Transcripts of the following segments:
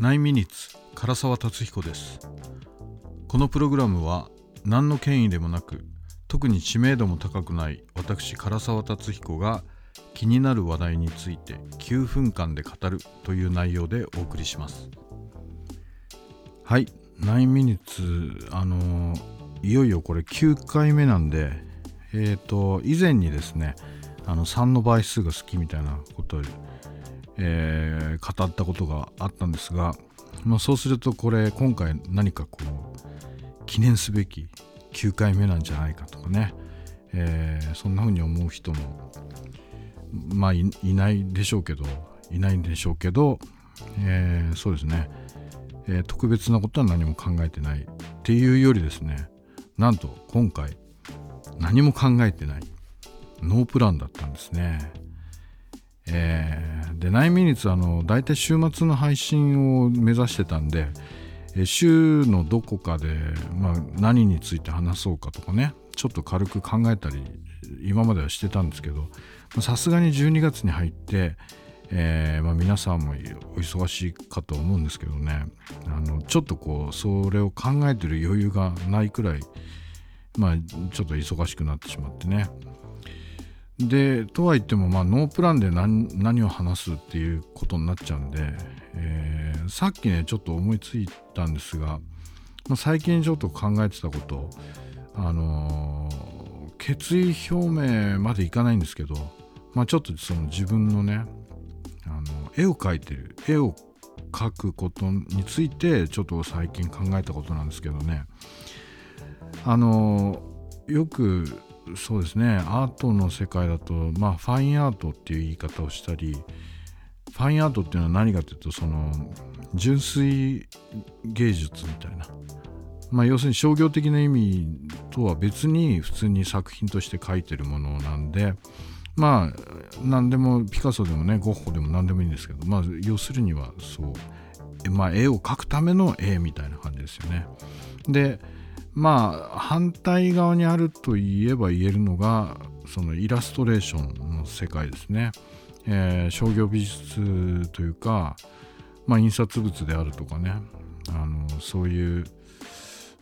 9ミニッツ唐沢達彦です。このプログラムは何の権威でもなく特に知名度も高くない私唐沢達彦が気になる話題について9分間で語るという内容でお送りします。はい9ミニッツあのいよいよこれ9回目なんでえっ、ー、と以前にですねあの3の倍数が好きみたいなことをえー、語ったことがあったんですが、まあ、そうするとこれ今回何かこう記念すべき9回目なんじゃないかとかね、えー、そんな風に思う人もまあいないでしょうけどいないんでしょうけど、えー、そうですね、え、特別なことは何も考えてないっていうよりですねなんと今回何も考えてないノープランだったんですね。えー、で9ミニッツあの大体週末の配信を目指してたんで、え、週のどこかで、まあ、何について話そうかとかねちょっと軽く考えたり今まではしてたんですけどさすがに12月に入って、えーまあ、皆さんもお忙しいかと思うんですけどねあのちょっとこうそれを考えてる余裕がないくらいまあちょっと忙しくなってしまってね。でとは言っても、まあ、ノープランで何何を話すっていうことになっちゃうんで、えー、さっきねちょっと思いついたんですが、まあ、最近ちょっと考えてたことあのー、決意表明までいかないんですけど、まあ、ちょっとその自分のねあの絵を描いてる絵を描くことについてちょっと最近考えたことなんですけどね。あのー、よくそうですね。アートの世界だとまあファインアートっていう言い方をしたりファインアートっていうのは何かというとその純粋芸術みたいな。まあ要するに商業的な意味とは別に普通に作品として描いてるものなんでまあ何でもピカソでもねゴッホでも何でもいいんですけどまあ要するにはそう。まあ絵を描くための絵みたいな感じですよね。でまあ反対側にあると言えば言えるのがそのイラストレーションの世界ですね、えー、商業美術というか、まあ、印刷物であるとかね。あのそういう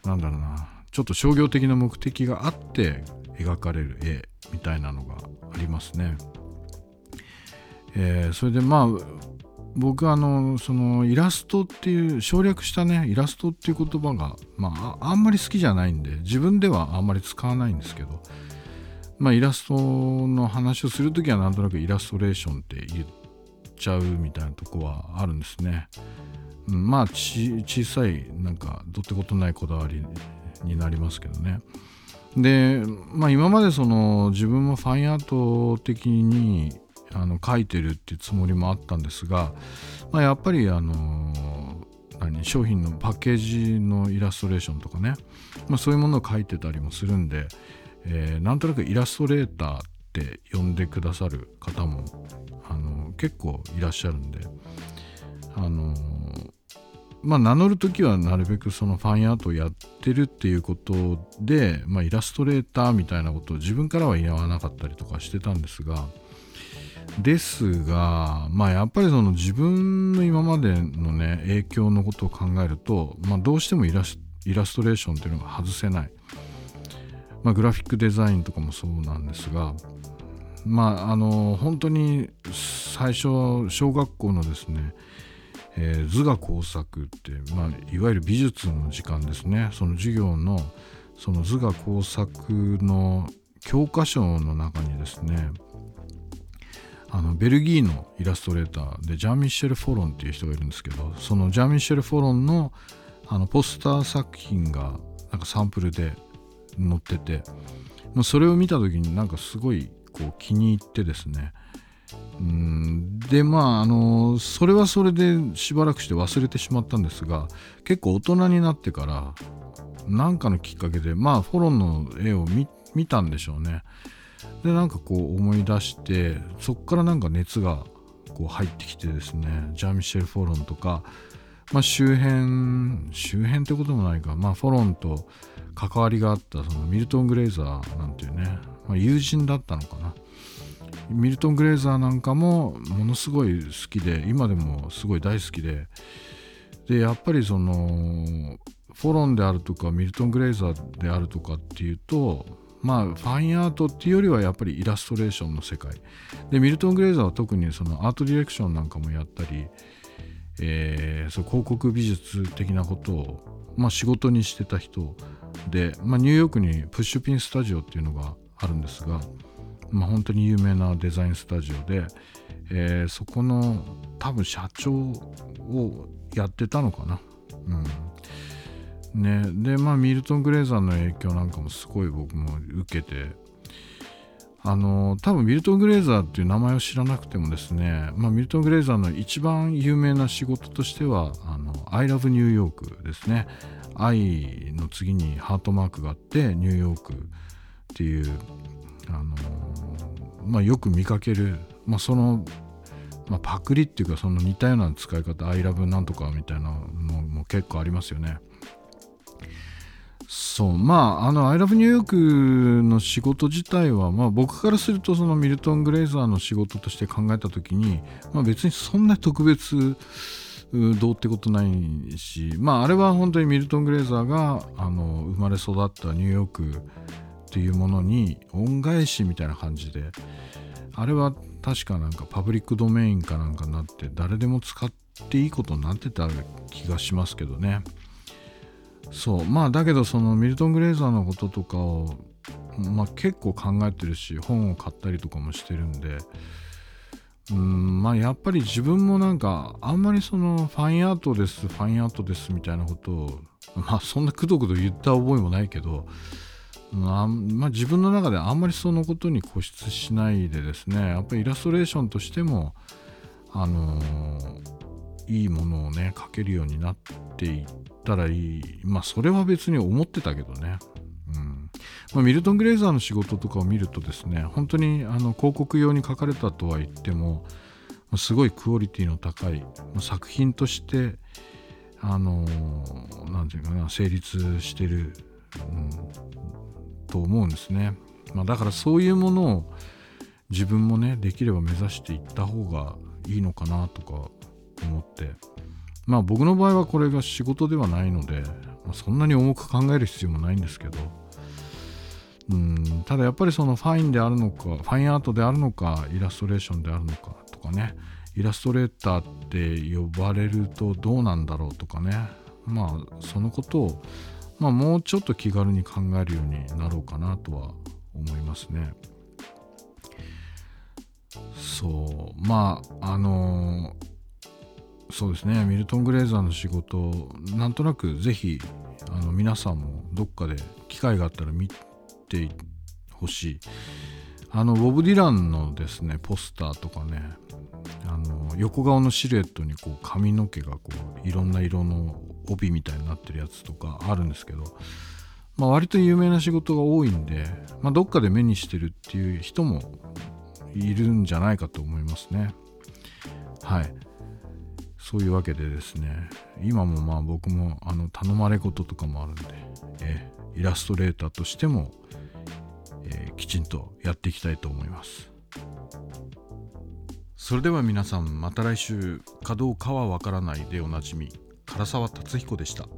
なんだろうな。ちょっと商業的な目的があって描かれる絵みたいなのがありますね。えー、それでまあ僕はあのそのイラストっていう省略したねイラストっていう言葉が、まあ、あんまり好きじゃないんで自分ではあんまり使わないんですけど、まあ、イラストの話をする時はなんとなくイラストレーションって言っちゃうみたいなとこはあるんですね。うん、まあ小さいなんかどってことないこだわりになりますけどね。で、まあ、今までその自分もファインアート的にあの書いてるっていうつもりもあったんですが、まあ、やっぱりあの何商品のパッケージのイラストレーションとかね、まあ、そういうものを書いてたりもするんで、えー、なんとなくイラストレーターって呼んでくださる方もあの結構いらっしゃるんであのまあ名乗る時はなるべくそのファインアートをやってるっていうことで、まあ、イラストレーターみたいなことを自分からは言わなかったりとかしてたんですがですが、まあ、やっぱりその自分の今までのね影響のことを考えると、まあ、どうしてもイラスイラストレーションっていうのが外せない、まあ、グラフィックデザインとかもそうなんですがまああの本当に最初小学校のですね、えー、図画工作って、まあ、いわゆる美術の時間ですね。その授業のその図画工作の教科書の中にですねあのベルギーのイラストレーターでジャン・ミッシェル・フォロンっていう人がいるんですけどそのジャン・ミッシェル・フォロンのあのポスター作品がなんかサンプルで載っててもうそれを見た時になんかすごいこう気に入ってですね。うんでまああのそれはそれでしばらくして忘れてしまったんですが結構大人になってから何かのきっかけでまあフォロンの絵を見たんでしょうね。でなんかこう思い出してそこからなんか熱がこう入ってきてですねジャン・ミシェル・フォロンとか、まあ、周辺周辺ってこともないか、まあ、フォロンと関わりがあったそのミルトン・グレーザーなんていうね、まあ、友人だったのかな。ミルトン・グレーザーなんかもものすごい好きで今でもすごい大好きででやっぱりそのフォロンであるとかミルトン・グレイザーであるとかっていうとまあファインアートっていうよりはやっぱりイラストレーションの世界でミルトン・グレイザーは特にそのアートディレクションなんかもやったり、えー、そ広告美術的なことを、まあ、仕事にしてた人で、まあ、ニューヨークにプッシュピンスタジオっていうのがあるんですが、まあ、本当に有名なデザインスタジオで、えー、そこの多分社長をやってたのかな。うんね、でまあミルトン・グレーザーの影響なんかもすごい僕も受けて。あの多分ミルトン・グレーザーっていう名前を知らなくてもですね、まあ、ミルトン・グレーザーの一番有名な仕事としては「あの I love New York」ですね。愛の次にハートマークがあってニューヨークっていうあの、まあ、よく見かける、まあ、その、まあ、パクリっていうかその似たような使い方「アイラブなんとか」みたいなのも結構ありますよね。そうまああの「アイラブニューヨーク」の仕事自体は、まあ、僕からするとそのミルトン・グレイザーの仕事として考えた時に、まあ、別にそんな特別どうってことないし、まあ、あれは本当にミルトン・グレーザーがあの生まれ育ったニューヨークっていうものに恩返しみたいな感じであれは確かなんかパブリックドメインかなんかになって誰でも使っていいことになってた気がしますけどね。そう。まあだけどそのミルトン・グレーザーのこととかを、まあ、結構考えてるし本を買ったりとかもしてるんで。うんまあやっぱり自分もなんかあんまりそのファインアートですファインアートですみたいなことをまあそんなくどくど言った覚えもないけどまあ、まあ、自分の中であんまりそのことに固執しないでですねやっぱりイラストレーションとしてもあのー、いいものをね描けるようになっていったらいい。まあそれは別に思ってたけどね。うん。まあ、ミルトン・グレーザーの仕事とかを見るとですね本当にあの広告用に書かれたとは言ってもすごいクオリティの高い作品としてあの何て言うかな成立してる、うん、と思うんですね、まあ、だからそういうものを自分もねできれば目指していった方がいいのかなとか思って。まあ僕の場合はこれが仕事ではないのでまあ、そんなに重く考える必要もないんですけど。うんただやっぱりそのファインであるのかファインアートであるのかイラストレーションであるのかとかね。イラストレーターって呼ばれるとどうなんだろうとかね。まあそのことを、まあ、もうちょっと気軽に考えるようになろうかなとは思いますね。そう。まああのーそうですね。ミルトン・グレーザーの仕事なんとなくぜひあの皆さんもどっかで機会があったら見てほしい。あのボブ・ディランのですねポスターとかねあの横顔のシルエットにこう髪の毛がこういろんな色の帯みたいになってるやつとかあるんですけど、まあ、割と有名な仕事が多いんで、まあ、どっかで目にしてるっていう人もいるんじゃないかと思いますね。はい。そういうわけでですね今もまあ僕もあの頼まれ事とかもあるんで、えイラストレーターとしても、えー、きちんとやっていきたいと思いますそれでは皆さんまた来週かどうかはわからないでおなじみ唐沢達彦でした。